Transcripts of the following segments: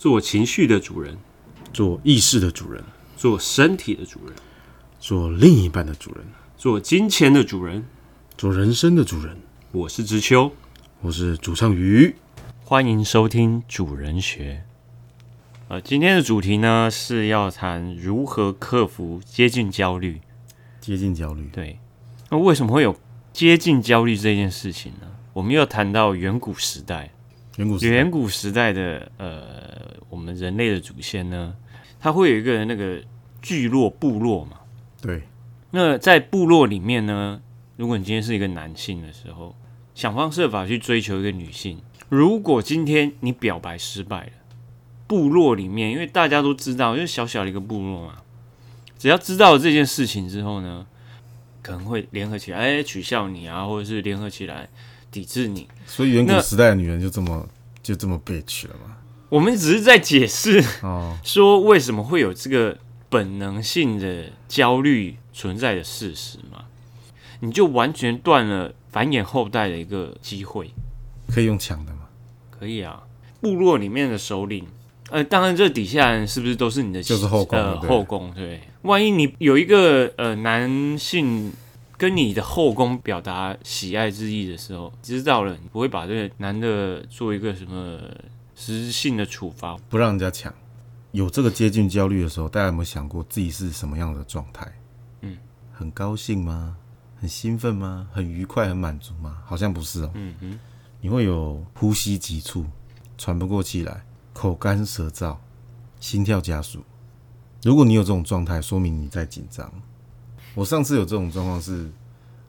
做情绪的主人，做意识的主人，做身体的主人，做另一半的主人，做金钱的主人。做人生的主人。我是知秋，我是主唱鱼，欢迎收听主人学。呃，今天的主题呢是要谈如何克服接近焦虑。接近焦虑，对，那为什么会有接近焦虑这件事情呢？我们又谈到远古时代，远古时代远古时代的呃，我们人类的祖先呢，他会有一个那个聚落部落嘛。对，那在部落里面呢，如果你今天是一个男性的时候，想方设法去追求一个女性，如果今天你表白失败了，部落里面因为大家都知道，因为小小的一个部落嘛，只要知道了这件事情之后呢，可能会联合起来，哎，取笑你啊，或者是联合起来抵制你。所以远古时代的女人就这么就这么 bitch 了吗？我们只是在解释哦，说为什么会有这个本能性的焦虑存在的事实嘛，你就完全断了繁衍后代的一个机会。可以用抢的吗？可以啊，部落里面的首领，呃，当然这底下人是不是都是你的就是后宫呃后宫对，万一你有一个呃男性跟你的后宫表达喜爱之意的时候，知道了，你不会把这个男的做一个什么实质性的处罚，不让人家抢。有这个接近焦虑的时候，大家有没有想过自己是什么样的状态？嗯，很高兴吗？很兴奋吗？很愉快、很满足吗？好像不是哦。嗯哼，你会有呼吸急促、喘不过气来、口干舌燥、心跳加速。如果你有这种状态，说明你在紧张。我上次有这种状况是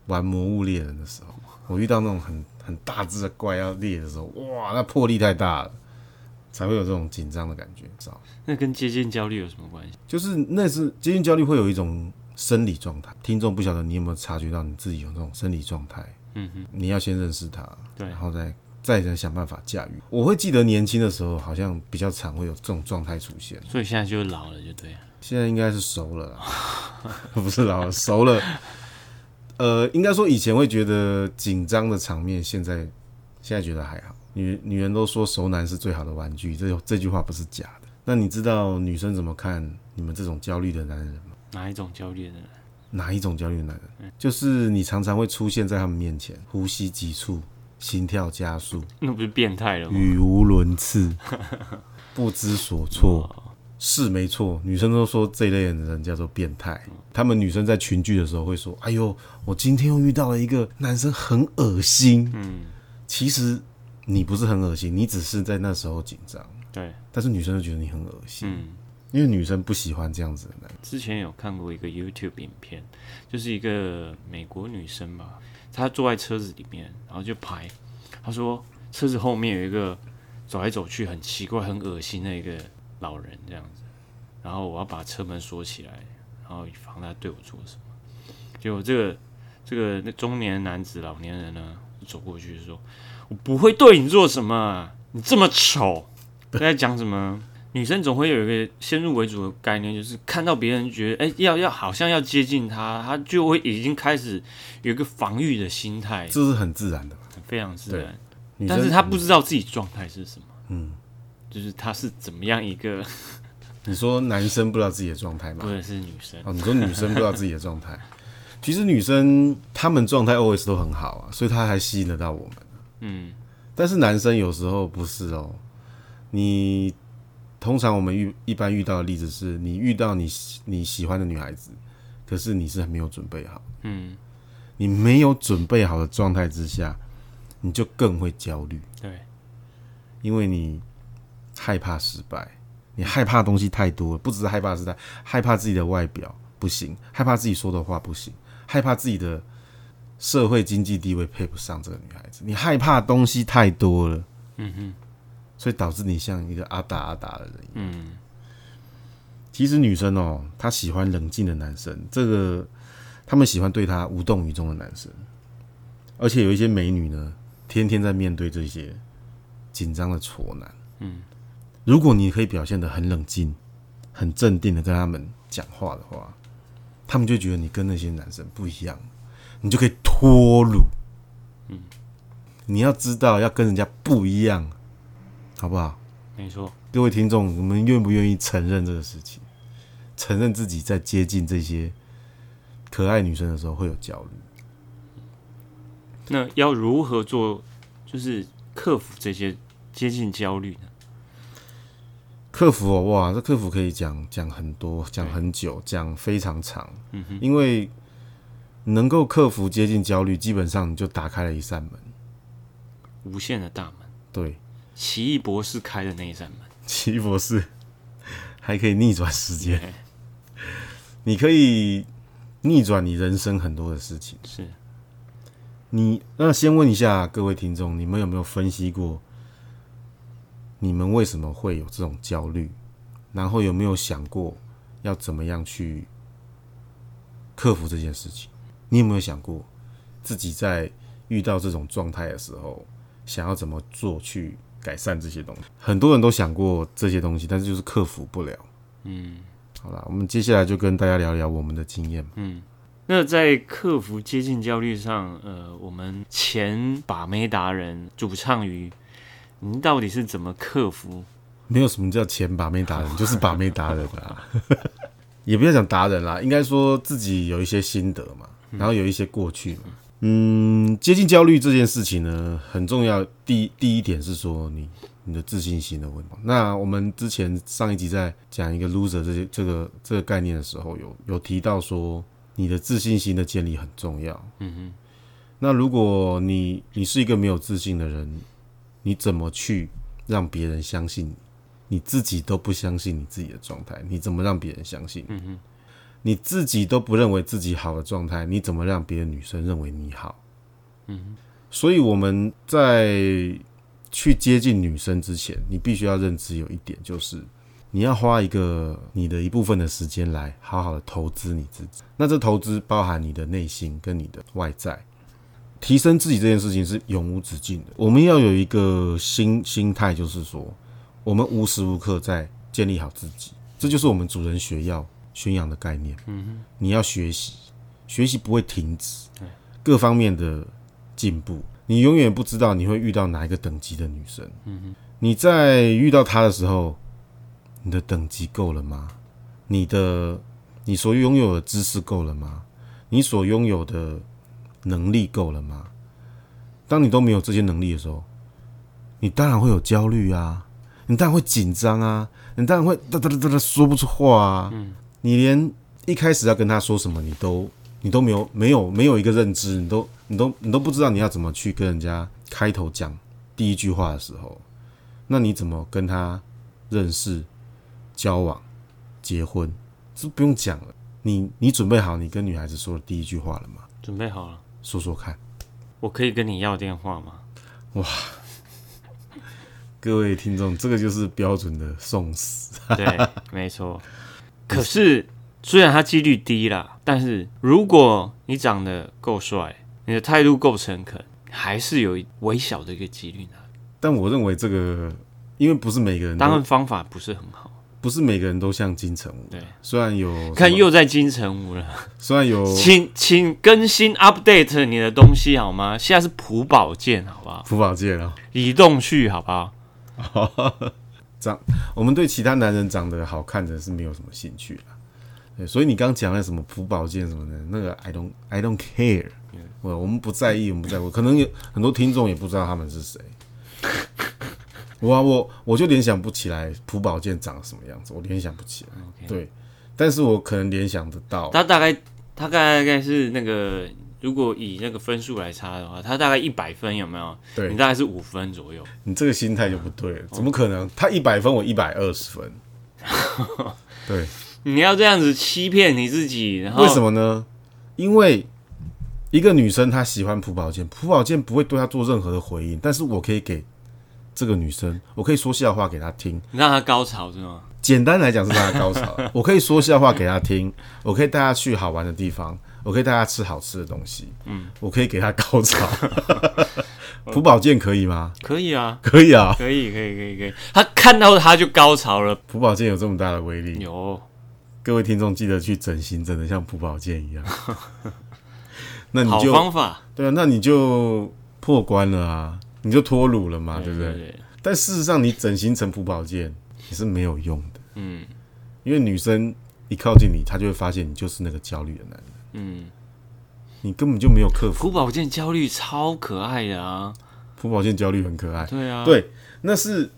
玩《魔物猎人》的时候，我遇到那种很很大只的怪要猎的时候，哇，那魄力太大了，才会有这种紧张的感觉，知道吗？那跟接近焦虑有什么关系？就是那是接近焦虑会有一种生理状态。听众不晓得你有没有察觉到你自己有这种生理状态？嗯哼，你要先认识它，对然后再再能想办法驾驭。我会记得年轻的时候，好像比较常会有这种状态出现。所以现在就老了，就对了。现在应该是熟了啦，不是老了，熟了。呃，应该说以前会觉得紧张的场面，现在现在觉得还好。女女人都说熟男是最好的玩具，这这句话不是假的。那你知道女生怎么看你们这种焦虑的男人吗？哪一种焦虑的人？哪一种焦虑的男人？就是你常常会出现在他们面前，呼吸急促，心跳加速，那不是变态了吗？语无伦次，不知所措。是没错，女生都说这一类的人叫做变态。他们女生在群聚的时候会说：“哎呦，我今天又遇到了一个男生，很恶心。”嗯，其实你不是很恶心，你只是在那时候紧张，对，但是女生就觉得你很恶心，嗯。因为女生不喜欢这样子的男人。之前有看过一个 YouTube 影片，就是一个美国女生吧，她坐在车子里面，然后就拍，她说车子后面有一个走来走去很奇怪、很恶心的一个老人这样子，然后我要把车门锁起来，然后以防他对我做什么。结果这个这个那中年男子、老年人呢，走过去说：“我不会对你做什么啊，你这么丑。”在讲什么？女生总会有一个先入为主的概念，就是看到别人觉得哎、要要好像要接近他，他就会已经开始有一个防御的心态，这是很自然的。非常自然。但是他不知道自己状态是什么，嗯，就是他是怎么样一个，你说男生不知道自己的状态吗？或？者是女生，哦，你说女生不知道自己的状态，其实女生她们状态 always 都很好啊，所以她还吸引得到我们。嗯。但是男生有时候不是哦，你通常我们遇一般遇到的例子是你遇到你喜你喜欢的女孩子，可是你是没有准备好，嗯，你没有准备好的状态之下，你就更会焦虑，对，因为你害怕失败，你害怕东西太多了，不只是害怕失败，害怕自己的外表不行，害怕自己说的话不行，害怕自己的社会经济地位配不上这个女孩子，你害怕东西太多了，嗯哼，所以导致你像一个阿达阿达的人。嗯其实女生哦，她喜欢冷静的男生，这个她们喜欢对她无动于衷的男生，而且有一些美女呢，天天在面对这些紧张的挫男。嗯，如果你可以表现的很冷静、很镇定的跟他们讲话的话，他们就觉得你跟那些男生不一样，你就可以脱乳。嗯，你要知道要跟人家不一样，好不好？没错，各位听众，你们愿不愿意承认这个事情？承认自己在接近这些可爱女生的时候会有焦虑？那要如何做，就是克服这些接近焦虑呢？克服哦，哇，这克服可以讲讲很多，讲很久，讲非常长。嗯哼，因为能够克服接近焦虑，基本上你就打开了一扇门，无限的大门。对，奇异博士开的那一扇门，奇异博士还可以逆转时间，你可以逆转你人生很多的事情。是你那先问一下各位听众，你们有没有分析过？你们为什么会有这种焦虑？然后有没有想过要怎么样去克服这件事情？你有没有想过自己在遇到这种状态的时候，想要怎么做去改善这些东西？很多人都想过这些东西，但是就是克服不了。嗯，好了，我们接下来就跟大家聊聊我们的经验。嗯，那在克服接近焦虑上，呃，我们前把妹达人主唱于。你到底是怎么克服？没有什么叫前把妹达人，就是把妹达人啊。也不要讲达人啦，应该说自己有一些心得嘛，然后有一些过去嘛。嗯，接近焦虑这件事情呢，很重要。第第一点是说你你的自信心的问题。那我们之前上一集在讲一个 loser 这些这个这个概念的时候，有有提到说你的自信心的建立很重要。嗯哼。那如果你你是一个没有自信的人。你怎么去让别人相信你？你自己都不相信你自己的状态，你怎么让别人相信？嗯哼，你自己都不认为自己好的状态，你怎么让别的女生认为你好？嗯哼，所以我们在去接近女生之前，你必须要认知有一点，就是你要花一个你的一部分的时间来好好的投资你自己。那这投资包含你的内心跟你的外在。提升自己这件事情是永无止境的。我们要有一个心心态，就是说，我们无时无刻在建立好自己。这就是我们主人学要宣扬的概念。嗯哼，你要学习，学习不会停止。各方面的进步，你永远不知道你会遇到哪一个等级的女生。嗯哼，你在遇到她的时候，你的等级够了吗？你的你所拥有的知识够了吗？你所拥有的。能力够了吗？当你都没有这些能力的时候，你当然会有焦虑啊，你当然会紧张啊，你当然会哒哒哒哒哒说不出话啊。嗯，你连一开始要跟他说什么，你都你都没有没有没有一个认知，你都你都你都不知道你要怎么去跟人家开头讲第一句话的时候，那你怎么跟他认识、交往、结婚？这不用讲了。你你准备好你跟女孩子说的第一句话了吗？准备好了。说说看，我可以跟你要电话吗？哇，各位听众，这个就是标准的送死。对，没错。可是虽然他几率低啦，但是如果你长得够帅，你的态度够诚恳，还是有微小的一个几率呢。但我认为这个，因为不是每个人，当然方法不是很好。不是每个人都像金城武，对，虽然有看又在金城武了，虽然有，请请更新 update 你的东西好吗？现在是朴宝剑，好不好？朴宝剑啊，李栋旭，好不好？长，我们对其他男人长得好看的是没有什么兴趣的，对，所以你刚讲的什么朴宝剑什么的，那个 I don't I don't care，我我们不在意，我们不在乎，可能有很多听众也不知道他们是谁。我我我就联想不起来朴宝剑长什么样子，我联想不起来。对，但是我可能联想得到。他大概他大概是那个，如果以那个分数来差的话，他大概一百分有没有？对，你大概是五分左右。你这个心态就不对了，怎么可能？他一百分，我一百二十分。对，你要这样子欺骗你自己，然后为什么呢？因为一个女生她喜欢朴宝剑，朴宝剑不会对她做任何的回应，但是我可以给。这个女生，我可以说笑话给她听，让她高潮是吗？简单来讲是让她高潮。我可以说笑话给她听，我可以带她去好玩的地方，我可以带她吃好吃的东西。嗯，我可以给她高潮。朴宝剑可以吗？可以啊，可以啊，可以，可以，可以，可以。他看到他就高潮了。朴宝剑有这么大的威力？有。各位听众记得去整形，整的像朴宝剑一样。那你就方法对啊，那你就破关了啊。你就脱乳了嘛，对不对？但事实上，你整形成朴宝剑也是没有用的。嗯。因为女生一靠近你，她就会发现你就是那个焦虑的男人，嗯，你根本就没有克服。朴宝剑焦虑超可爱的啊，朴宝剑焦虑很可爱，对啊，对，那是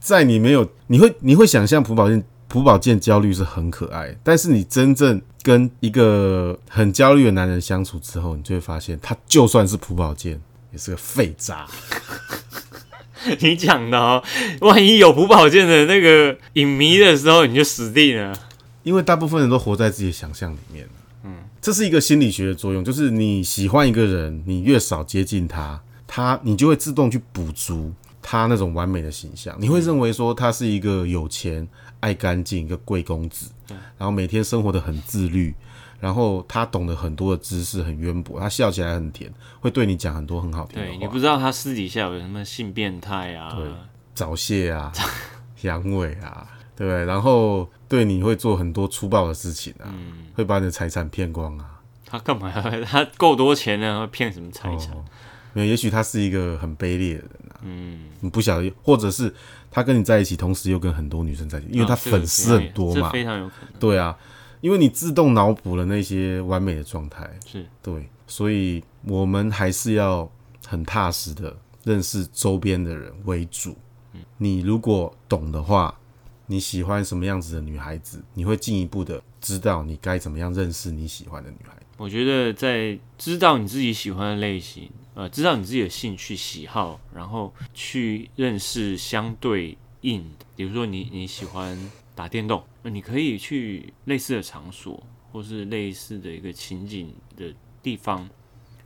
在你没有，你会你会想象朴宝剑朴宝剑焦虑是很可爱，但是你真正跟一个很焦虑的男人相处之后，你就会发现，他就算是朴宝剑，也是个废渣。你讲的哦，万一有朴宝剑的那个影迷的时候，你就死定了。因为大部分人都活在自己的想象里面。嗯，这是一个心理学的作用，就是你喜欢一个人，你越少接近他，他你就会自动去补足他那种完美的形象。你会认为说他是一个有钱、爱干净、一个贵公子，然后每天生活的很自律，然后他懂得很多的知识，很渊博，他笑起来很甜，会对你讲很多很好听的话。对你不知道他私底下有什么性变态啊？对早泄啊、阳痿啊，对不对？然后对你会做很多粗暴的事情啊，会把你的财产骗光啊。他干嘛要？他够多钱呢？会骗什么财产？哦，没有，也许他是一个很卑劣的人啊，嗯，你不晓得，或者是他跟你在一起，同时又跟很多女生在一起，因为他粉丝很多嘛，这非常有可能对啊，因为你自动脑补了那些完美的状态，是对，所以我们还是要很踏实的认识周边的人为主。嗯你如果懂的话，你喜欢什么样子的女孩子，你会进一步的知道你该怎么样认识你喜欢的女孩子。我觉得在知道你自己喜欢的类型，呃，知道你自己的兴趣喜好，然后去认识相对应的，比如说你你喜欢打电动，你可以去类似的场所，或是类似的一个情景的地方，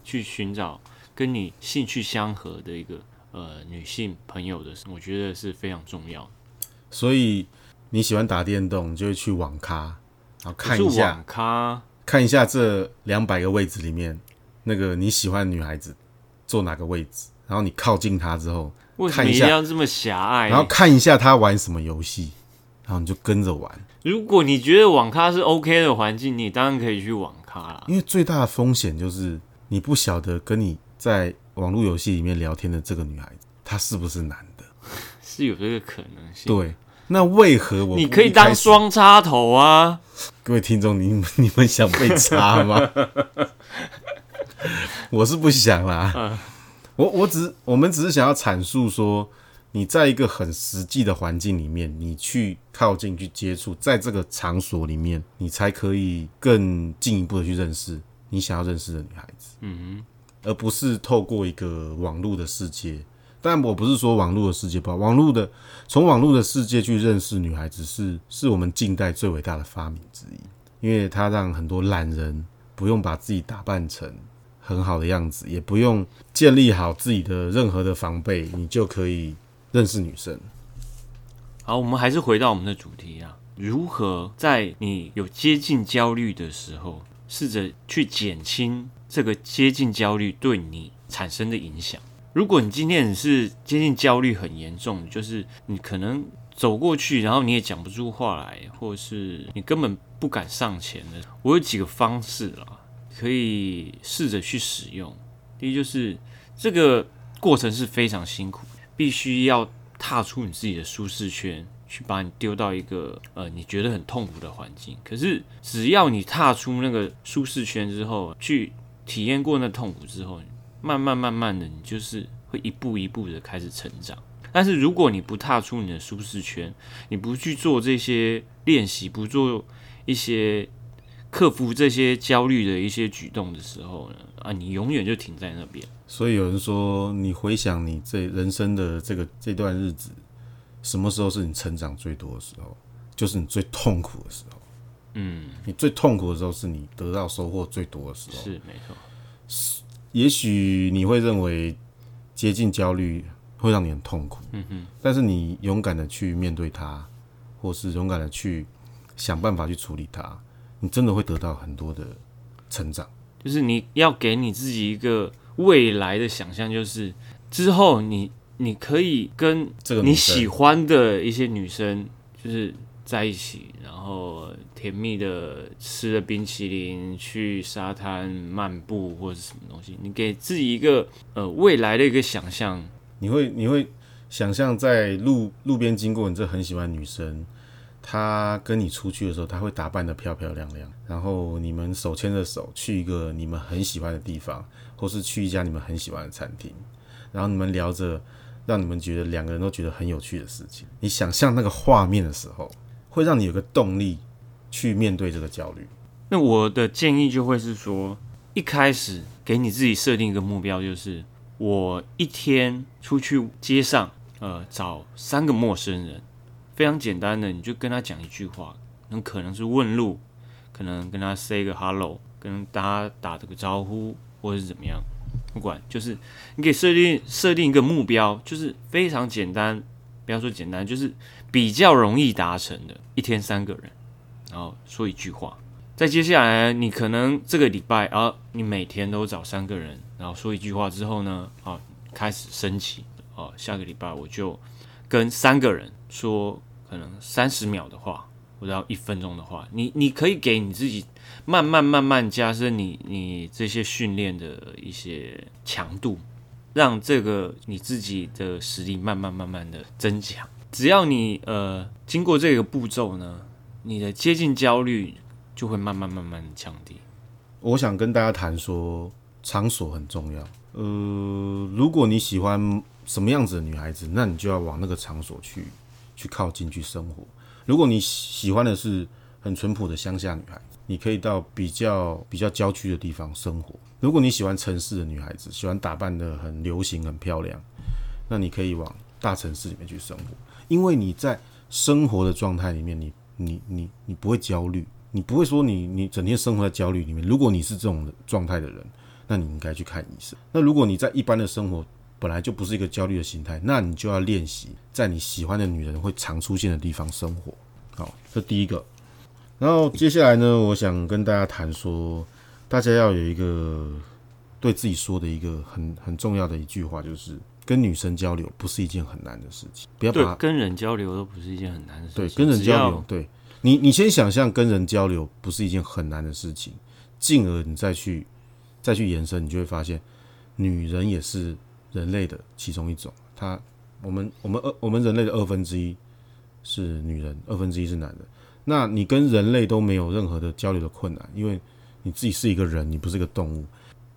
去寻找跟你兴趣相合的一个呃女性朋友的，我觉得是非常重要的。所以你喜欢打电动，你就会去网咖，然后看一下网咖，看一下这两百个位置里面，那个你喜欢的女孩子坐哪个位置，然后你靠近她之后，为什么一看一下定要这么狭隘？然后看一下她玩什么游戏，然后你就跟着玩。如果你觉得网咖是 OK 的环境，你当然可以去网咖啦。因为最大的风险就是你不晓得跟你在网络游戏里面聊天的这个女孩子，她是不是男的？是有这个可能性。，对，那为何我你可以当？双插头啊。各位听众，你们你们想被插吗？我是不想啦。我我只我们只是想要阐述说，你在一个很实际的环境里面，你去靠近去接触，在这个场所里面，你才可以更进一步的去认识你想要认识的女孩子。嗯哼而不是透过一个网络的世界。但我不是说网络的世界不好，网络的从网络的世界去认识女孩子是是我们近代最伟大的发明之一，因为它让很多懒人不用把自己打扮成很好的样子，也不用建立好自己的任何的防备，你就可以认识女生。好，我们还是回到我们的主题啊，如何在你有接近焦虑的时候，试着去减轻这个接近焦虑对你产生的影响。如果你今天你是接近焦虑很严重，就是你可能走过去，然后你也讲不出话来，或者是你根本不敢上前的，我有几个方式啦，可以试着去使用。第一就是这个过程是非常辛苦，必须要踏出你自己的舒适圈，去把你丢到一个呃你觉得很痛苦的环境。可是只要你踏出那个舒适圈之后，去体验过那痛苦之后，慢慢慢慢的，你就是会一步一步的开始成长。但是如果你不踏出你的舒适圈，你不去做这些练习，不做一些克服这些焦虑的一些举动的时候呢，啊，你永远就停在那边。所以有人说，你回想你这人生的这个这段日子，什么时候是你成长最多的时候？就是你最痛苦的时候。嗯，你最痛苦的时候是你得到收获最多的时候。是没错。也许你会认为接近焦虑会让你很痛苦，嗯哼，但是你勇敢的去面对它，或是勇敢的去想办法去处理它，你真的会得到很多的成长。就是你要给你自己一个未来的想象，就是之后你你可以跟你这个你喜欢的一些女生。就是在一起，然后甜蜜的吃了冰淇淋，去沙滩漫步或者什么东西，你给自己一个呃未来的一个想象，你会你会想象在路路边经过你这很喜欢女生，她跟你出去的时候，她会打扮的漂漂亮亮，然后你们手牵着手去一个你们很喜欢的地方，或是去一家你们很喜欢的餐厅，然后你们聊着让你们觉得两个人都觉得很有趣的事情。你想象那个画面的时候，会让你有个动力去面对这个焦虑。那我的建议就会是说，一开始给你自己设定一个目标，就是我一天出去街上，呃，找三个陌生人，非常简单的，你就跟他讲一句话，很可能是问路，可能跟他 say 个 hello，跟大家打这个招呼，或者是怎么样，不管，就是你可以设定设定一个目标，就是非常简单，不要说简单，就是比较容易达成的，一天三个人，然后说一句话。在接下来，你可能这个礼拜啊，你每天都找三个人，然后说一句话之后呢，啊，开始升级，哦，下个礼拜我就跟三个人说可能三十秒的话，或者一分钟的话，你你可以给你自己慢慢慢慢加深你你这些训练的一些强度，让这个你自己的实力慢慢慢慢的增强。只要你呃经过这个步骤呢，你的接近焦虑。就会慢慢慢慢降低。我想跟大家谈说，场所很重要。呃，如果你喜欢什么样子的女孩子，那你就要往那个场所去，去靠近去生活。如果你喜欢的是很淳朴的乡下女孩，你可以到比较比较郊区的地方生活。如果你喜欢城市的女孩子，喜欢打扮的很流行、很漂亮，那你可以往大城市里面去生活。因为你在生活的状态里面，你你你你不会焦虑。你不会说你你整天生活在焦虑里面。如果你是这种状态的人，那你应该去看医生。那如果你在一般的生活本来就不是一个焦虑的心态，那你就要练习在你喜欢的女人会常出现的地方生活。好，这第一个。然后接下来呢，我想跟大家谈说，大家要有一个对自己说的一个很很重要的一句话，就是跟女生交流不是一件很难的事情。不要把跟人交流都不是一件很难的事情。对，跟人交流对。你你先想象跟人交流不是一件很难的事情，进而你再去再去延伸，你就会发现，女人也是人类的其中一种。她我们我们二我们人类的二分之一是女人，二分之一是男的。那你跟人类都没有任何的交流的困难，因为你自己是一个人，你不是一个动物。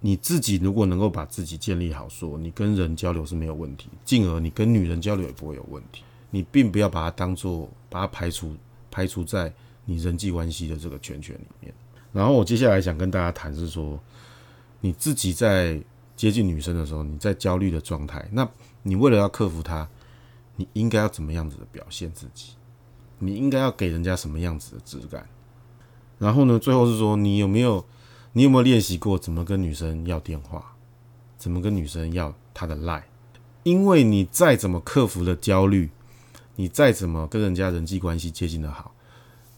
你自己如果能够把自己建立好，说你跟人交流是没有问题，进而你跟女人交流也不会有问题。你并不要把它当做把它排除。排除在你人际关系的这个圈圈里面。然后我接下来想跟大家谈是说，你自己在接近女生的时候，你在焦虑的状态，那你为了要克服它，你应该要怎么样子的表现自己？你应该要给人家什么样子的质感？然后呢，最后是说，你有没有你有没有练习过怎么跟女生要电话？怎么跟女生要她的赖？因为你再怎么克服了焦虑。你再怎么跟人家人际关系接近的好，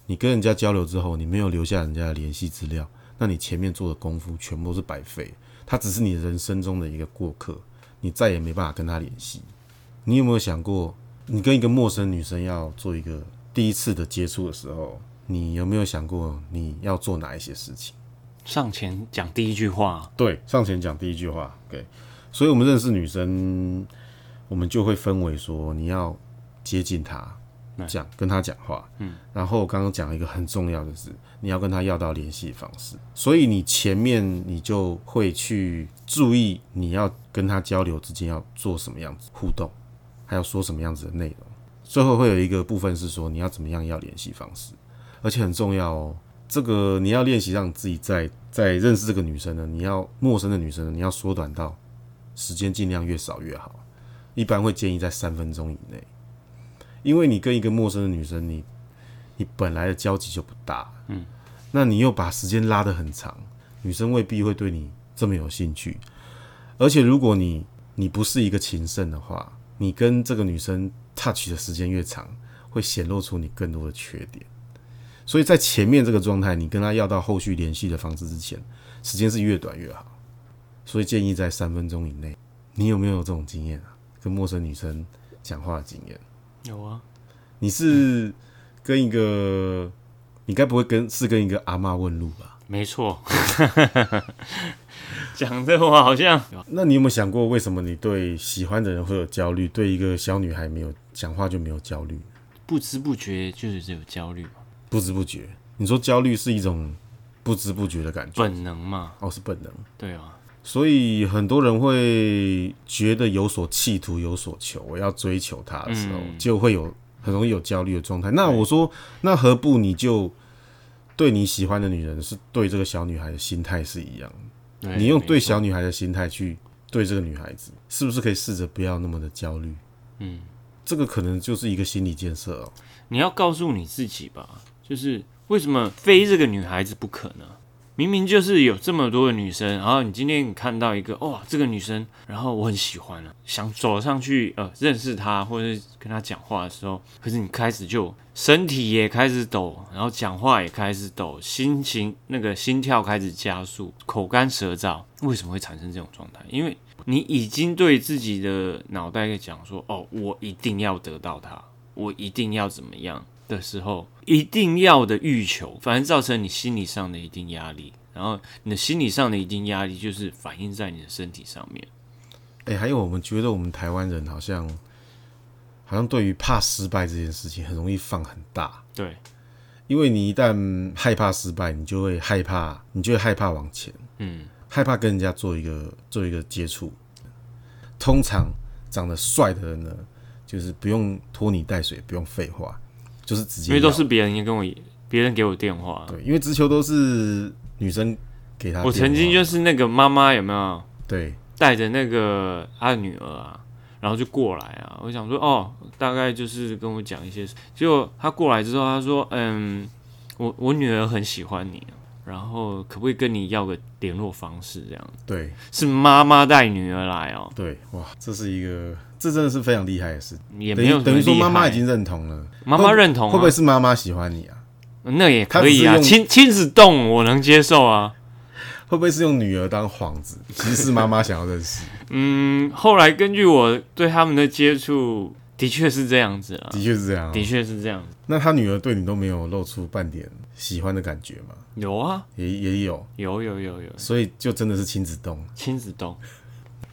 你跟人家交流之后，你没有留下人家的联系资料，那你前面做的功夫全部都是白费。他只是你人生中的一个过客，你再也没办法跟他联系。你有没有想过，你跟一个陌生女生要做一个第一次的接触的时候，你有没有想过你要做哪一些事情？上前讲第一句话，对，上前讲第一句话，对。所以，我们认识女生，我们就会分为说，你要。接近她，讲跟她讲话，嗯，然后刚刚讲一个很重要的是，你要跟她要到联系方式，所以你前面你就会去注意你要跟她交流之间要做什么样子互动，还要说什么样子的内容。最后会有一个部分是说你要怎么样要联系方式，而且很重要哦。这个你要练习让自己在在认识这个女生呢，你要陌生的女生呢，你要缩短到时间尽量越少越好，一般会建议在三分钟以内。因为你跟一个陌生的女生，你你本来的交集就不大，嗯，那你又把时间拉得很长，女生未必会对你这么有兴趣。而且如果你你不是一个情圣的话，你跟这个女生 touch 的时间越长，会显露出你更多的缺点。所以在前面这个状态，你跟他要到后续联系的方式之前，时间是越短越好。所以建议在三分钟以内。你有没有这种经验啊？跟陌生女生讲话的经验？有啊，你是跟一个，你该不会跟是跟一个阿妈问路吧？没错，讲的话好像那你有没有想过，为什么你对喜欢的人会有焦虑，对一个小女孩没有讲话就没有焦虑？不知不觉就是有焦虑嘛，不知不觉，你说焦虑是一种不知不觉的感觉，本能嘛，哦，是本能。对啊，所以很多人会觉得有所企图、有所求，我要追求她的时候，嗯就会有很容易有焦虑的状态。那我说，那何不你就对你喜欢的女人，是对这个小女孩的心态是一样的？对你用对小女孩的心态去对这个女孩子，是不是可以试着不要那么的焦虑？嗯，这个可能就是一个心理建设哦。你要告诉你自己吧，就是为什么非这个女孩子不可呢？明明就是有这么多的女生，然后你今天你看到一个哇，这个女生，然后我很喜欢了，想走上去呃认识她，或者是跟她讲话的时候，可是你开始就身体也开始抖，然后讲话也开始抖，心情那个心跳开始加速，口干舌燥，为什么会产生这种状态？因为你已经对自己的脑袋在讲说，哦，我一定要得到她，我一定要怎么样的时候，一定要的欲求，反而造成你心理上的一定压力，然后你的心理上的一定压力就是反映在你的身体上面。哎、还有我们觉得我们台湾人好像好像对于怕失败这件事情很容易放很大，对，因为你一旦害怕失败，你就会害怕，你就会害怕往前，嗯，害怕跟人家做一个做一个接触。通常长得帅的人呢，就是不用拖泥带水，不用废话，就是直接因为都是别人跟我，别人给我电话。对，因为直球都是女生给他。我曾经就是那个妈妈有没有？对。带着那个她的女儿啊，然后就过来啊，我想说哦，大概就是跟我讲一些，结果她过来之后，她说嗯，我我女儿很喜欢你，然后可不可以跟你要个联络方式这样？对是妈妈带女儿来哦，对，哇，这是一个，这真的是非常厉害的事。也没有等于说妈妈已经认同了，妈妈认同、啊，会不会是妈妈喜欢你啊？那也可以啊？亲亲子动我能接受啊。会不会是用女儿当幌子？其实是妈妈想要认识，嗯，后来根据我对他们的接触，的确是这样子啊，的确是这样、的。确是这样。那他女儿对你都没有露出半点喜欢的感觉吗？有啊，也也有，有有有有所以就真的是亲子动。亲子动。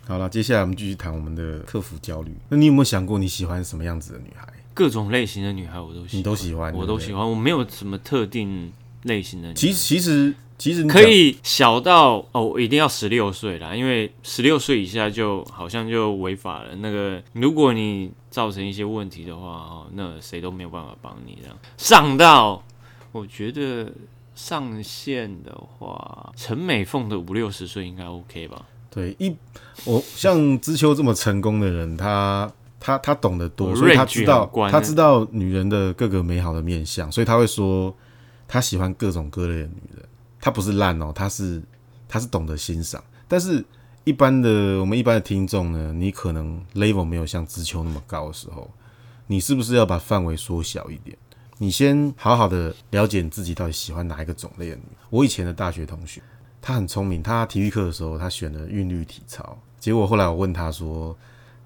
好了，接下来我们继续谈我们的克服焦虑。那你有没有想过你喜欢什么样子的女孩？各种类型的女孩我都喜都喜欢，我都喜。欢，我没有什么特定类型的女孩。其实其实其实你可以小到哦，一定要十六岁啦，因为十六岁以下就好像就违法了。那个，如果你造成一些问题的话，哦，那谁都没有办法帮你这样。上到我觉得上线的话，陈美凤的五六十岁应该 OK 吧？对一我像知秋这么成功的人，他他他懂得多，所以他知道他知道女人的各个美好的面相，所以他会说他喜欢各种各类的女人。他不是烂哦，他是他是懂得欣赏。但是一般的我们一般的听众呢，你可能 level 没有像知秋那么高的时候，你是不是要把范围缩小一点？你先好好的了解你自己到底喜欢哪一个种类的。我以前的大学同学，他很聪明，他体育课的时候他选了韵律体操，结果后来我问他说，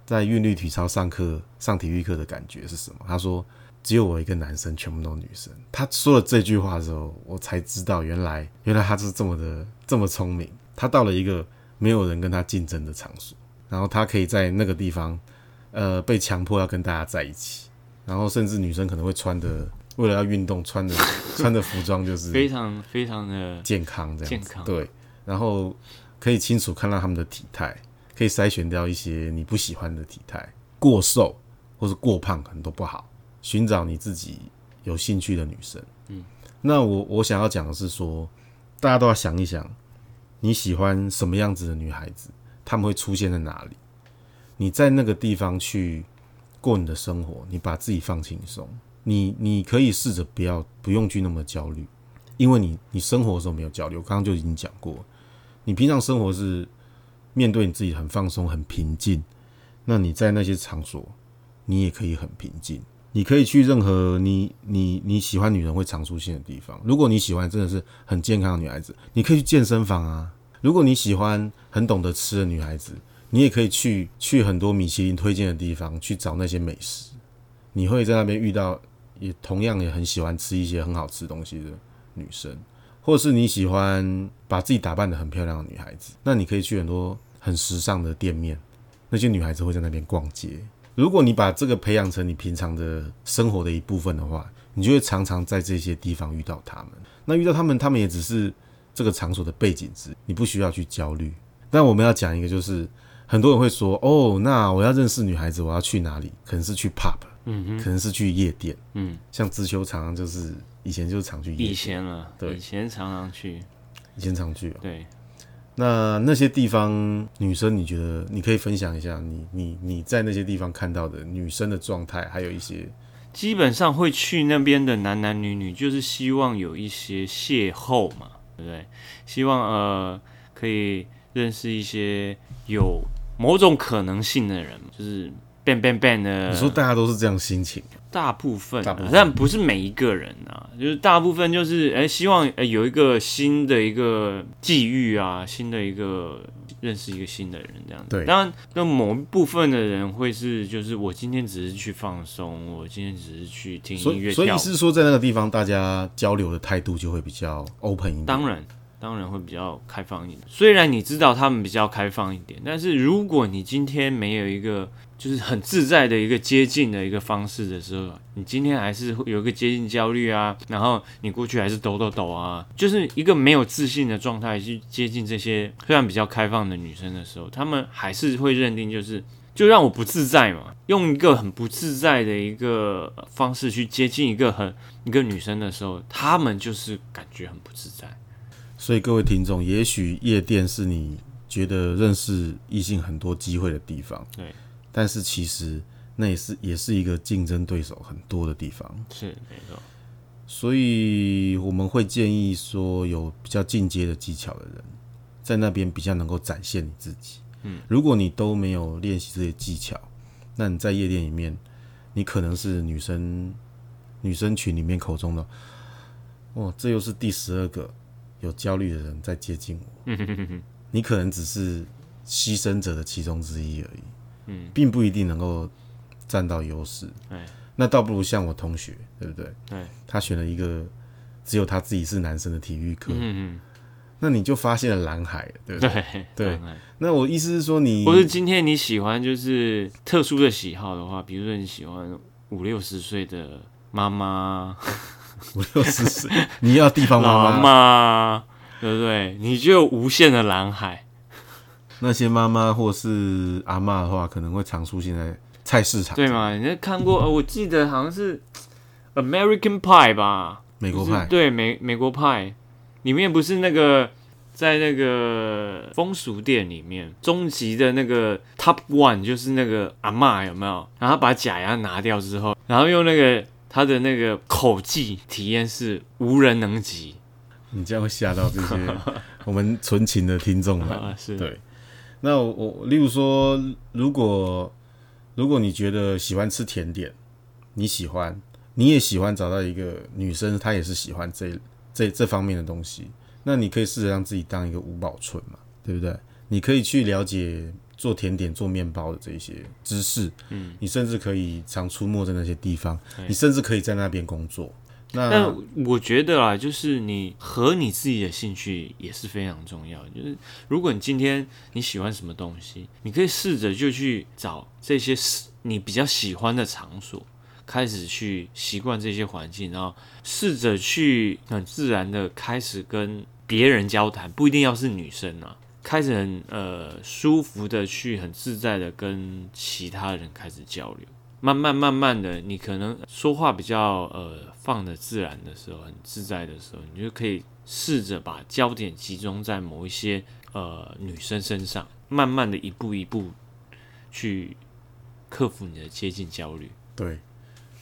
在韵律体操上课上体育课的感觉是什么？他说只有我一个男生，全部都是女生。他说了这句话的时候，我才知道原来原来他是这么的这么聪明。他到了一个没有人跟他竞争的场所，然后他可以在那个地方，呃，被强迫要跟大家在一起，然后甚至女生可能会穿的为了要运动穿的 穿的服装就是非常非常的健康这样子，健康。对，然后可以清楚看到他们的体态，可以筛选掉一些你不喜欢的体态，过瘦或是过胖可能都不好。寻找你自己有兴趣的女生，嗯，那我我想要讲的是说，大家都要想一想，你喜欢什么样子的女孩子，她们会出现在哪里？你在那个地方去过你的生活，你把自己放轻松，你你可以试着不要不用去那么焦虑，因为你你生活的时候没有焦虑，我刚刚就已经讲过，你平常生活是面对你自己很放松、很平静，那你在那些场所，你也可以很平静。你可以去任何你你你喜欢女人会常出现的地方。如果你喜欢真的是很健康的女孩子，你可以去健身房啊。如果你喜欢很懂得吃的女孩子，你也可以去去很多米其林推荐的地方去找那些美食。你会在那边遇到也同样也很喜欢吃一些很好吃东西的女生，或是你喜欢把自己打扮的很漂亮的女孩子，那你可以去很多很时尚的店面，那些女孩子会在那边逛街。如果你把这个培养成你平常的生活的一部分的话，你就会常常在这些地方遇到他们。那遇到他们，他们也只是这个场所的背景值，你不需要去焦虑。但我们要讲一个，就是很多人会说，哦，那我要认识女孩子，我要去哪里？可能是去 pub，嗯哼，可能是去夜店，嗯，像知秋常常就是以前就是常去夜以店，前了，对以前常常去，以前常去、哦。对，那那些地方，女生你觉得你可以分享一下你你你在那些地方看到的女生的状态，还有一些基本上会去那边的男男女女，就是希望有一些邂逅嘛，对不对？希望呃可以认识一些有某种可能性的人，就是 bang bang bang 的。你说大家都是这样心情，大部分但不是每一个人啊，就是大部分就是哎、希望呃有一个新的一个际遇啊，新的一个认识一个新的人这样子。对当然，那某一部分的人会是就是我今天只是去放松，我今天只是去听音乐所以是说在那个地方大家交流的态度就会比较 open 一点。当然，当然会比较开放一点。虽然你知道他们比较开放一点，但是如果你今天没有一个就是很自在的一个接近的一个方式的时候，你今天还是会有一个接近焦虑啊，然后你过去还是抖抖抖啊，就是一个没有自信的状态去接近这些虽然比较开放的女生的时候，他们还是会认定就是。就让我不自在嘛，用一个很不自在的一个方式去接近一个很一个女生的时候，他们就是感觉很不自在。所以各位听众，也许夜店是你觉得认识异性很多机会的地方，对，但是其实那也是也是一个竞争对手很多的地方。是没错，所以我们会建议说，有比较进阶的技巧的人，在那边比较能够展现你自己。嗯，如果你都没有练习这些技巧，那你在夜店里面，你可能是女生女生群里面口中的，哇，这又是第十二个有焦虑的人在接近我。你可能只是牺牲者的其中之一而已，嗯，并不一定能够占到优势。哎，那倒不如像我同学，对不对？对，他选了一个只有他自己是男生的体育课，嗯嗯那你就发现了蓝海，对不嗯，对？对对那我意思是说你，或是今天你喜欢就是特殊的喜好的话，比如说你喜欢五六十岁的妈妈、五六十岁，你要地方妈妈，妈，对不对？你就有无限的蓝海。那些妈妈或是阿嬷的话，可能会常出现在菜市场，对嘛？你在看过？呃，我记得好像是 American Pie 吧，美国派，就是对美美国派里面不是那个在那个风俗店里面，终极的那个 Top One 就是那个阿嬷有没有？然后把假牙拿掉之后，然后用那个他的那个口技体验是无人能及你这样会吓到这些 我们纯情的听众们。啊，是对，那我我例如说，如果如果你觉得喜欢吃甜点，你喜欢，你也喜欢找到一个女生，她也是喜欢这这这方面的东西，那你可以试着让自己当一个五宝村嘛，对不对？你可以去了解做甜点、做面包的这些知识，嗯，你甚至可以常出没在那些地方，你甚至可以在那边工作。那但我觉得啊，就是你和你自己的兴趣也是非常重要。就是如果你今天你喜欢什么东西，你可以试着就去找这些你比较喜欢的场所，开始去习惯这些环境，然后试着去很自然的开始跟别人交谈，不一定要是女生啊。开始很呃舒服的去很自在的跟其他人开始交流，慢慢慢慢的，你可能说话比较呃放的自然的时候，很自在的时候，你就可以试着把焦点集中在某一些呃女生身上，慢慢的一步一步去克服你的接近焦虑。对，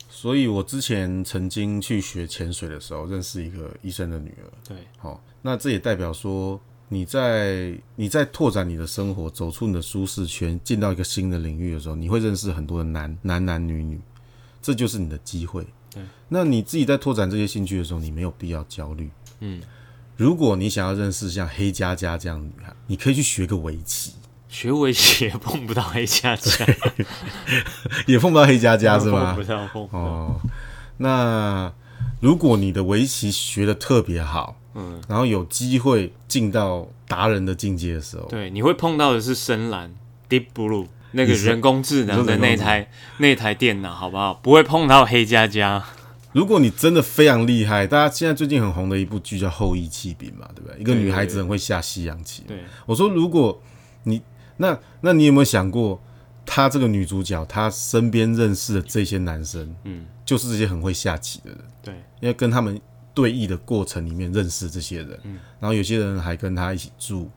所以我之前曾经去学潜水的时候，认识一个医生的女儿。对，好、那这也代表说你在你在拓展你的生活，走出你的舒适圈，进到一个新的领域的时候，你会认识很多的男男男女女，这就是你的机会。对，那你自己在拓展这些兴趣的时候，你没有必要焦虑。嗯，如果你想要认识像黑佳佳这样的女孩，你可以去学个围棋，学围棋也碰不到黑佳佳，也碰不到黑佳佳是吗碰？不到，碰不到。哦，那如果你的围棋学的特别好，嗯，然后有机会进到达人的境界的时候，对，你会碰到的是深蓝 Deep Blue 那个人工智能的那台那台电脑，好不好？不会碰到黑加加。如果你真的非常厉害，大家现在最近很红的一部剧叫《后羿弃兵》嘛，对不对？一个女孩子很会下西洋棋。对，我说，如果你那那你有没有想过，她这个女主角，她身边认识的这些男生，嗯，就是这些很会下棋的人，对，因为跟他们对弈的过程里面认识这些人，嗯然后有些人还跟她一起住，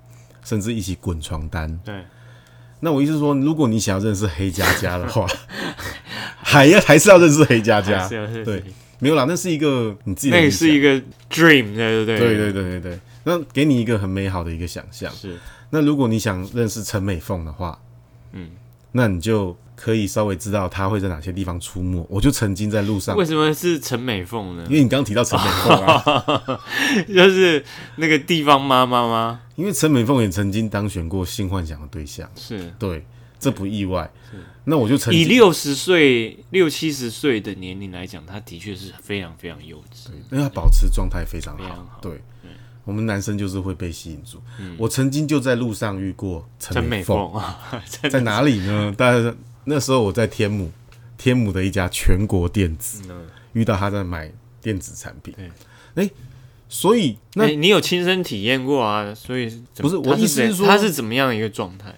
甚至一起滚床单。对，那我意思说，如果你想要认识黑佳佳的话，还要还是要认识黑佳佳。对，没有啦，那是一个你自己的，那是一个 dream，对对，对对对对对。那给你一个很美好的一个想象。是，那如果你想认识陈美凤的话，嗯，那你就可以稍微知道她会在哪些地方出没。我就曾经在路上，为什么是陈美凤呢因？为你刚刚提到陈美凤啊，就是那个地方妈妈吗？因为陈美凤也曾经当选过性幻想的对象，是。对，这不意外。那我就曾经，以六十岁、六七十岁的年龄来讲，他的确是非常非常优质。因为他保持状态非常好，常好对。我们男生就是会被吸引住。我曾经就在路上遇过陈美凤，啊，在哪里呢？大概那时候我在天母，天母的一家全国电子嗯遇到他在买电子产品。对哎、所以那、欸你有亲身体验过啊？所以不是我意思是说他是怎么样一个状态？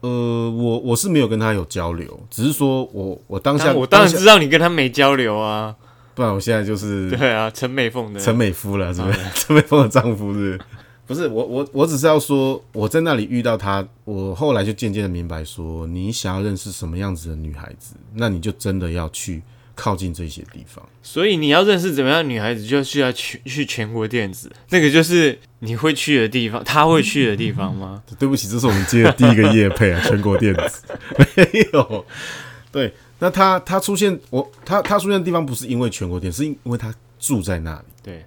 呃，我我是没有跟他有交流，只是说我我当下我当然知道你跟他没交流啊。不然我现在就是对啊，陈美凤的陈美夫了，是不是？陈美凤的丈夫是不是？不是我我我只是要说，我在那里遇到他，我后来就渐渐的明白说，你想要认识什么样子的女孩子，那你就真的要去靠近这些地方。所以你要认识怎么样的女孩子，就需要去去全国电子，那个就是你会去的地方，他会去的地方吗？对不起，这是我们接的第一个夜配啊，全国电子 没有。对，那他他出现我他他出现的地方不是因为全国电子，是因为他住在那里。对，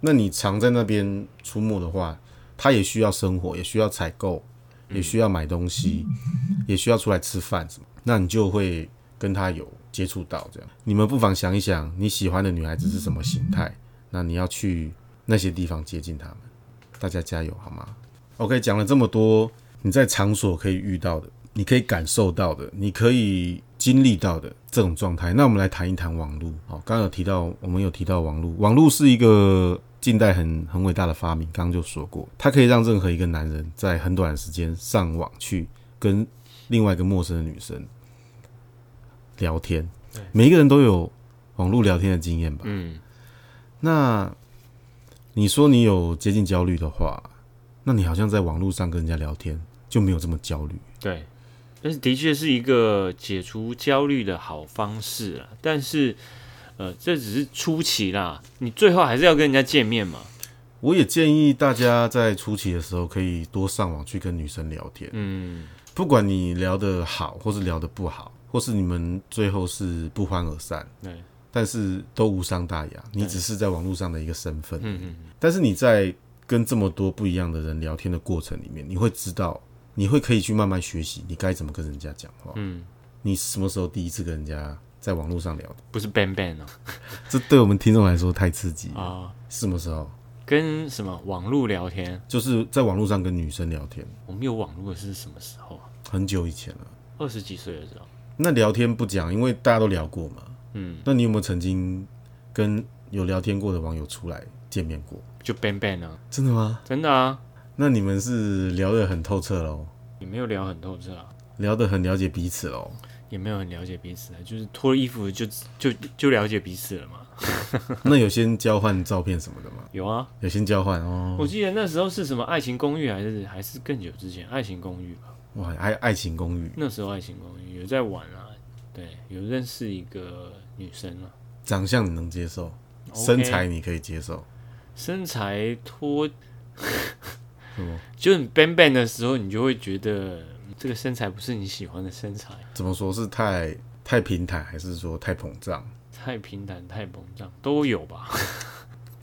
那你常在那边出没的话，他也需要生活，也需要采购，也需要买东西，也需要出来吃饭什么，那你就会跟他有接触到。这样，你们不妨想一想，你喜欢的女孩子是什么形态？那你要去那些地方接近她们。大家加油好吗？OK，讲了这么多，你在场所可以遇到的，你可以感受到的，你可以经历到的这种状态。那我们来谈一谈网络。好，刚刚有提到，我们有提到网络，网络是一个近代很很伟大的发明。刚刚就说过，它可以让任何一个男人在很短的时间上网去跟另外一个陌生的女生聊天。对每一个人都有网络聊天的经验吧？嗯，那你说你有接近焦虑的话，那你好像在网络上跟人家聊天就没有这么焦虑。对，但是的确是一个解除焦虑的好方式啊。但是，呃，这只是初期啦，你最后还是要跟人家见面嘛。我也建议大家在初期的时候可以多上网去跟女生聊天，嗯，不管你聊得好或是聊得不好，或是你们最后是不欢而散，对，但是都无伤大雅。你只是在网络上的一个身份，嗯嗯，但是你在跟这么多不一样的人聊天的过程里面，你会知道，你会可以去慢慢学习你该怎么跟人家讲话。嗯，你什么时候第一次跟人家在网络上聊的？不是 ban ban 哦，这对我们听众来说太刺激了。啊，什么时候？跟什么网络聊天？就是在网络上跟女生聊天，我们有网络的是什么时候啊？很久以前了。二十几岁的时候。那聊天不讲，因为大家都聊过嘛。嗯，那你有没有曾经跟有聊天过的网友出来见面过？就 ban ban 啊，真的吗？真的啊，那你们是聊得很透彻喽，也没有聊很透彻啊，聊得很了解彼此喽。也没有很了解彼此啊，就是脱了衣服就就就了解彼此了嘛。那有先交换照片什么的吗？有啊，有先交换哦。我记得那时候是什么《爱情公寓》还是还是更久之前，《爱情公寓》吧。哇，还爱情公寓，那时候《爱情公寓》有在玩啊，对，有认识一个女生啊，长相你能接受身材你可以接受，身材脱，什么？就你 ban ban 的时候，你就会觉得嗯这个身材不是你喜欢的身材，怎么说是太太平坦，还是说太膨胀？太平坦、太膨胀都有吧？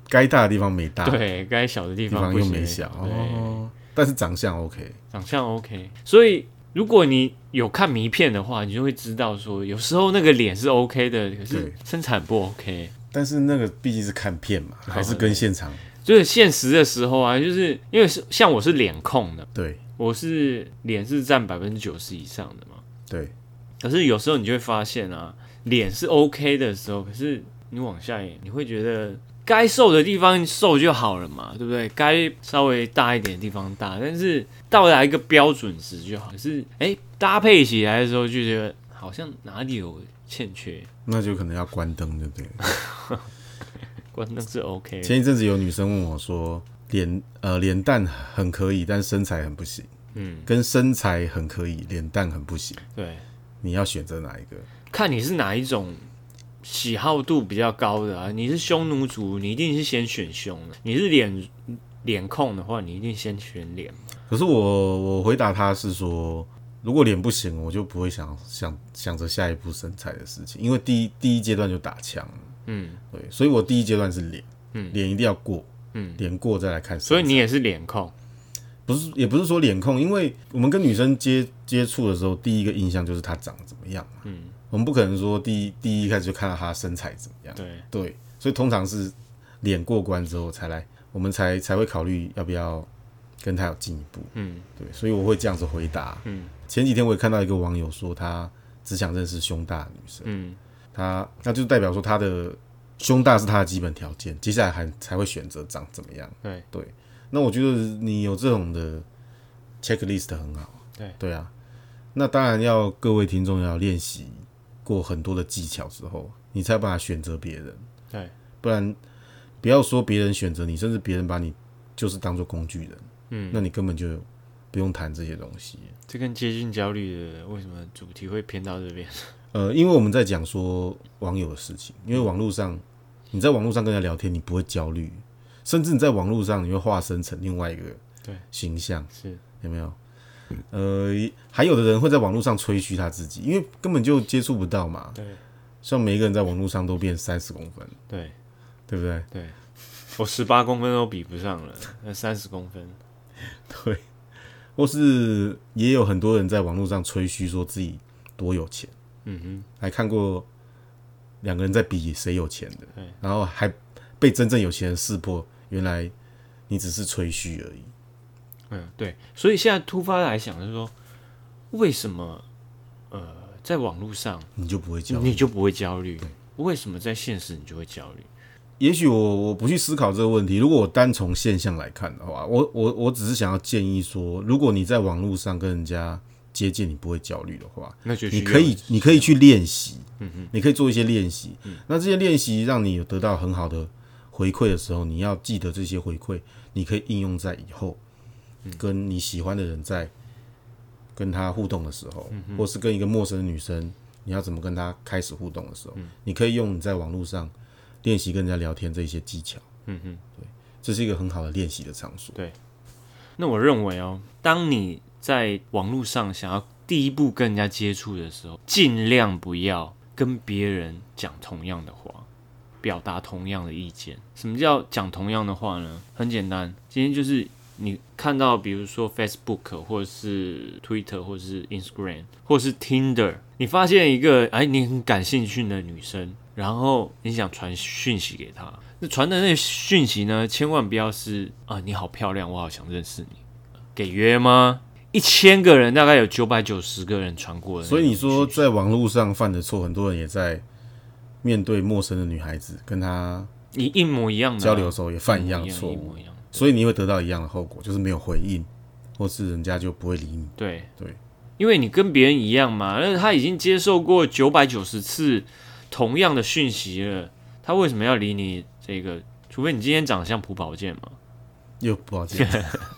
该大的地方没大，对，该小的地地方又没小，哦。但是长相 OK，长相 OK，所以如果你有看迷片的话，你就会知道说，有时候那个脸是 OK 的，可是对。身材不 OK。但是那个毕竟是看片嘛，还是跟现场。就是现实的时候啊，就是因为是像我是脸控的，对我是脸是占百分之九十以上的嘛。对，可是有时候你就会发现啊，脸是 OK 的时候，可是你往下眼，你会觉得该瘦的地方瘦就好了嘛，对不对？该稍微大一点的地方大，但是到达一个标准值就好。可是哎，搭配起来的时候就觉得好像哪里有欠缺，那就可能要关灯，对不对？关灯是 OK。前一阵子有女生问我说，脸呃脸蛋很可以，但身材很不行，嗯，跟身材很可以，脸蛋很不行，对，你要选择哪一个？看你是哪一种喜好度比较高的啊。你是匈奴族，你一定是先选胸的；你是脸脸控的话，你一定先选脸嘛。可是我我回答他是说，如果脸不行，我就不会想想想着下一步身材的事情，因为第一第一阶段就打枪，嗯。对，所以我第一阶段是脸，嗯。脸一定要过，嗯，脸过再来看。所以你也是脸控，不是也不是说脸控，因为我们跟女生接接触的时候，第一个印象就是她长得怎么样嘛，嗯，我们不可能说第一第一开始就看到她身材怎么样，对，对，所以通常是脸过关之后才来，我们才才会考虑要不要跟她有进一步，嗯。对，所以我会这样子回答。嗯。前几天我也看到一个网友说，他只想认识胸大的女生，嗯。他那就代表说他的胸大是他的基本条件，接下来还才会选择长怎么样。对对，那我觉得你有这种的 checklist 很好。对对啊，那当然要各位听众要练习过很多的技巧之后，你才把它选择别人。对，不然不要说别人选择你，甚至别人把你就是当做工具人，嗯，那你根本就不用谈这些东西。这跟接近焦虑的为什么主题会偏到这边？呃，因为我们在讲说网友的事情，因为网络上你在网络上跟人家聊天，你不会焦虑，甚至你在网络上你会化身成另外一个对形象，是，有没有？呃，还有的人会在网络上吹嘘他自己，因为根本就接触不到嘛。对像每一个人在网络上都变三十公分，对对不对？对，我十八公分都比不上了，那三十公分，对。或是也有很多人在网络上吹嘘说自己多有钱，嗯哼，还看过两个人在比谁有钱的，然后还被真正有钱人识破，原来你只是吹嘘而已。嗯对，所以现在突发来想就是说，为什么呃在网络上你就不会焦虑。你就不会焦虑？为什么在现实你就会焦虑？也许我我不去思考这个问题，如果我单从现象来看的话，我我我只是想要建议说，如果你在网络上跟人家接近，你不会焦虑的话，那就你可以你可以去练习，嗯哼，你可以做一些练习。那这些练习让你有得到很好的回馈的时候，你要记得这些回馈，你可以应用在以后，跟你喜欢的人在跟他互动的时候，或是跟一个陌生的女生，你要怎么跟他开始互动的时候，你可以用你在网络上练习跟人家聊天这些技巧。嗯哼。这是一个很好的练习的场所。对那我认为哦，当你在网络上想要第一步跟人家接触的时候，尽量不要跟别人讲同样的话，表达同样的意见。什么叫讲同样的话呢？很简单，今天就是你看到，比如说 Facebook 或者是 Twitter 或者是 Instagram 或者是 Tinder，你发现一个哎你很感兴趣的女生，然后你想传讯息给她。那传的那讯息呢，千万不要是啊，你好漂亮，我好想认识你，给约吗？一千个人大概有九百九十个人传过的，所以你说在网络上犯的错，很多人也在面对陌生的女孩子跟她你一模一样的啊交流的时候也犯一样的错误。所以你会得到一样的后果，就是没有回应，或是人家就不会理你。对对，因为你跟别人一样嘛，那他已经接受过九百九十次同样的讯息了，他为什么要理你这个？除非你今天长得像朴宝剑嘛。又不好讲，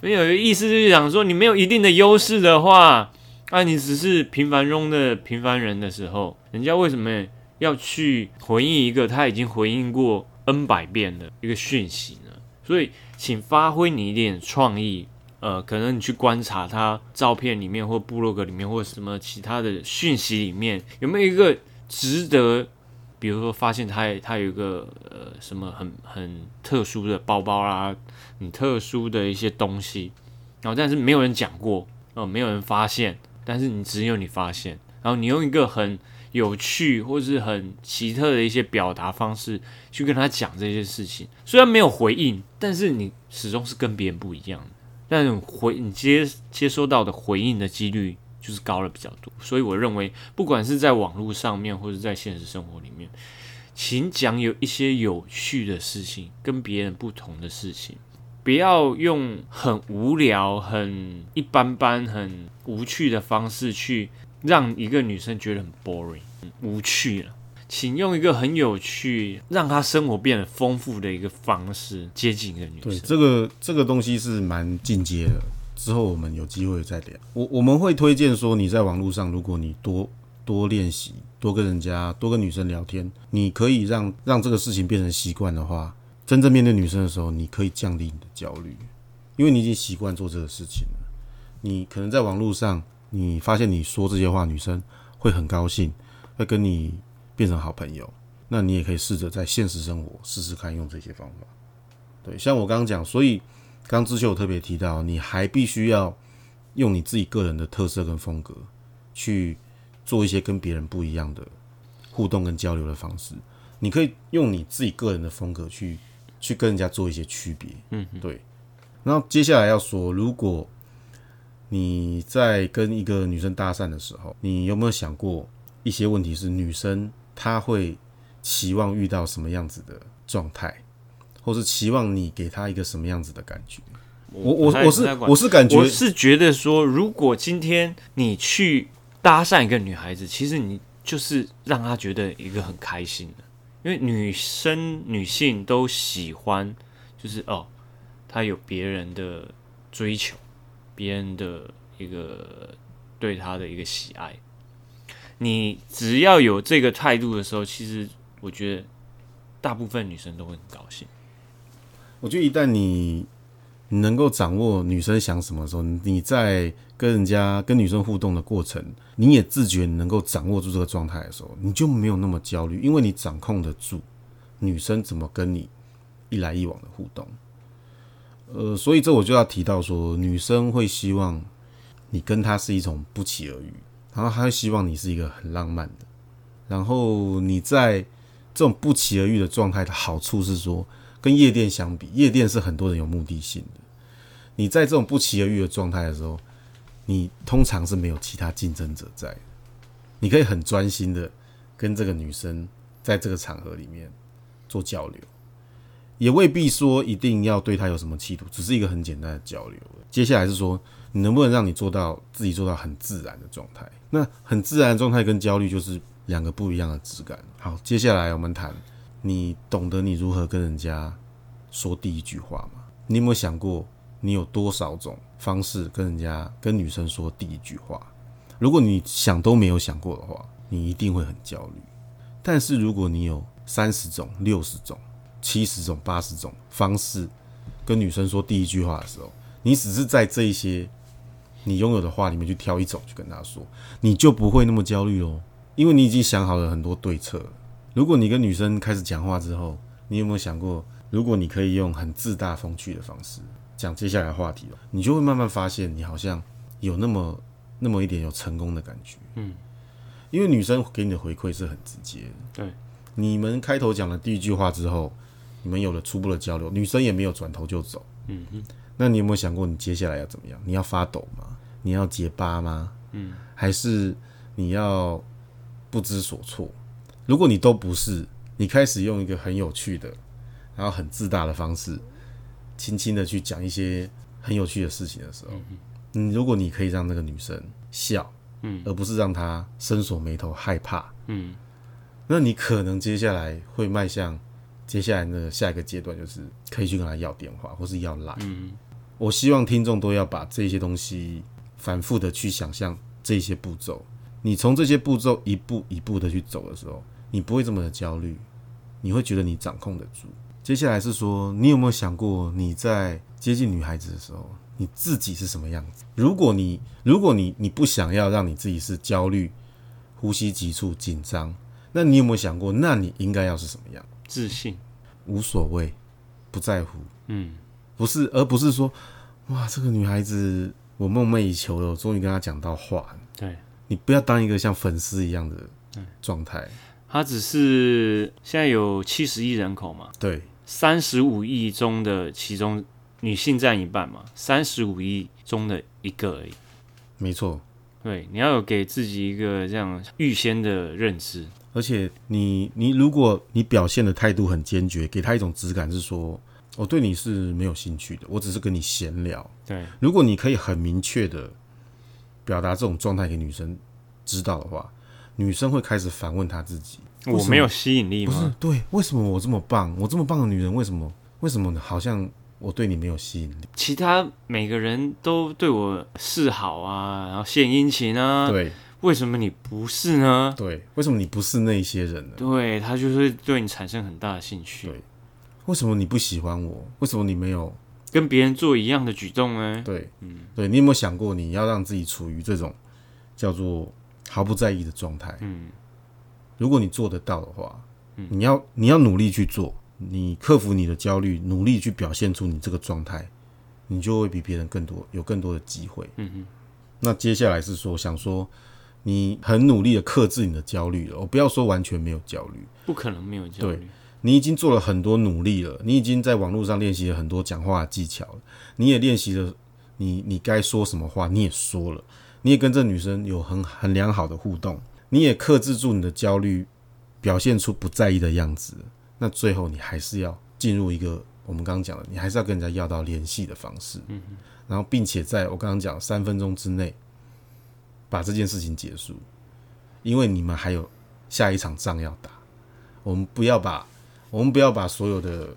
没有意思就是想说，你没有一定的优势的话，啊，你只是平凡中的平凡人的时候，人家为什么要去回应一个他已经回应过 N 百遍的一个讯息呢？所以，请发挥你一点创意，呃，可能你去观察他照片里面或部落格里面或什么其他的讯息里面，有没有一个值得，比如说发现他他有一个呃什么很很特殊的包包啦，很特殊的一些东西，然后但是没有人讲过，哦、没有人发现，但是你只有你发现，然后你用一个很有趣或是很奇特的一些表达方式去跟他讲这些事情。虽然没有回应，但是你始终是跟别人不一样的。但回你接接收到的回应的几率就是高了比较多。所以我认为，不管是在网络上面或者在现实生活里面，请讲有一些有趣的事情，跟别人不同的事情。不要用很无聊、很一般般、很无趣的方式去让一个女生觉得很 boring、无趣了。请用一个很有趣、让她生活变得丰富的一个方式接近一个女，生。这个这个东西是蛮进阶的，之后我们有机会再聊。我我们会推荐说，你在网络上，如果你多多练习，多跟人家、多跟女生聊天，你可以让让这个事情变成习惯的话，真正面对女生的时候，你可以降低你的焦虑，因为你已经习惯做这个事情了。你可能在网络上，你发现你说这些话，女生会很高兴，会跟你变成好朋友。那你也可以试着在现实生活试试看用这些方法。对，像我刚刚讲，所以刚刚知秋有特别提到，你还必须要用你自己个人的特色跟风格去做一些跟别人不一样的互动跟交流的方式。你可以用你自己个人的风格去去跟人家做一些区别。嗯，对。然后接下来要说，如果你在跟一个女生搭讪的时候，你有没有想过一些问题？是女生她会期望遇到什么样子的状态，或是期望你给她一个什么样子的感觉？我我我是我是感觉我是觉得说，如果今天你去搭讪一个女孩子，其实你就是让她觉得一个很开心的，因为女生女性都喜欢，就是哦，她有别人的追求，别人的一个对她的一个喜爱。你只要有这个态度的时候，其实我觉得大部分女生都会很高兴。我觉得一旦你你能够掌握女生想什么时候，你在跟人家跟女生互动的过程，你也自觉能够掌握住这个状态的时候，你就没有那么焦虑，因为你掌控得住女生怎么跟你一来一往的互动。呃，所以这我就要提到说，女生会希望你跟她是一种不期而遇，然后她会希望你是一个很浪漫的，然后你在这种不期而遇的状态的好处是说，跟夜店相比，夜店是很多人有目的性的。你在这种不期而遇的状态的时候，你通常是没有其他竞争者在的，你可以很专心的跟这个女生在这个场合里面做交流，也未必说一定要对她有什么企图，只是一个很简单的交流。接下来是说，你能不能让你做到自己做到很自然的状态？那很自然的状态跟焦虑就是两个不一样的质感。好，接下来我们谈，你懂得你如何跟人家说第一句话吗？你有没有想过，你有多少种方式跟人家跟女生说第一句话？如果你想都没有想过的话，你一定会很焦虑。但是如果你有三十种、六十种、七十种、八十种方式跟女生说第一句话的时候，你只是在这一些你拥有的话里面去挑一种去跟她说，你就不会那么焦虑哦，因为你已经想好了很多对策。如果你跟女生开始讲话之后，你有没有想过，如果你可以用很自大风趣的方式讲接下来的话题哦，你就会慢慢发现你好像有那么那么一点有成功的感觉。嗯，因为女生给你的回馈是很直接的。对，你们开头讲了第一句话之后，你们有了初步的交流，女生也没有转头就走。嗯哼，那你有没有想过，你接下来要怎么样？你要发抖吗？你要结巴吗？嗯，还是你要不知所措？如果你都不是，你开始用一个很有趣的，然后很自大的方式，轻轻的去讲一些很有趣的事情的时候，嗯，如果你可以让那个女生笑，嗯，而不是让她深锁眉头害怕，嗯，那你可能接下来会迈向接下来的下一个阶段，就是可以去跟她要电话或是要来。嗯，我希望听众都要把这些东西反复的去想象这些步骤。你从这些步骤一步一步的去走的时候，你不会这么的焦虑，你会觉得你掌控得住。接下来是说，你有没有想过你在接近女孩子的时候，你自己是什么样子？如果你如果你你不想要让你自己是焦虑、呼吸急促、紧张，那你有没有想过，那你应该要是什么样？自信。无所谓，不在乎，嗯，不是，而不是说，哇，这个女孩子我梦寐以求的，我终于跟她讲到话。对，你不要当一个像粉丝一样的状态。它只是现在有七十亿人口嘛，对，三十五亿中的其中女性占一半嘛，三十五亿中的一个而已。没错。对，你要有给自己一个这样预先的认知。而且你你如果你表现的态度很坚决，给他一种质感是说我对你是没有兴趣的，我只是跟你闲聊。对，如果你可以很明确的表达这种状态给女生知道的话，女生会开始反问她自己：我没有吸引力吗不是？对，为什么我这么棒？我这么棒的女人，为什么为什么好像我对你没有吸引力？其他每个人都对我示好啊，然后献殷勤啊，对为什么你不是呢？对，为什么你不是那些人呢？对他就是对你产生很大的兴趣，对为什么你不喜欢我？为什么你没有？跟别人做一样的举动呢？对，嗯，对你有没有想过，你要让自己处于这种叫做毫不在意的状态？嗯，如果你做得到的话，你要你要努力去做，你克服你的焦虑，努力去表现出你这个状态，你就会比别人更多有更多的机会。嗯哼，那接下来是说，想说你很努力的克制你的焦虑了，我不要说完全没有焦虑，不可能没有焦虑。对。你已经做了很多努力了，你已经在网络上练习了很多讲话的技巧了，你也练习了你你该说什么话，你也说了，你也跟这女生有很很良好的互动，你也克制住你的焦虑，表现出不在意的样子。那最后你还是要进入一个我们刚刚讲的，你还是要跟人家要到联系的方式，嗯然后并且在我刚刚讲三分钟之内把这件事情结束，因为你们还有下一场仗要打，我们不要把。我们不要把所有的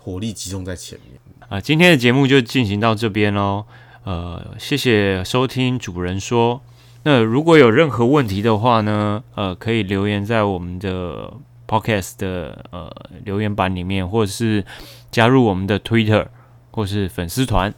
火力集中在前面啊！今天的节目就进行到这边喽。呃，谢谢收听主人说。那如果有任何问题的话呢，呃，可以留言在我们的 podcast 的呃留言板里面，或者是加入我们的 Twitter 或是粉丝团。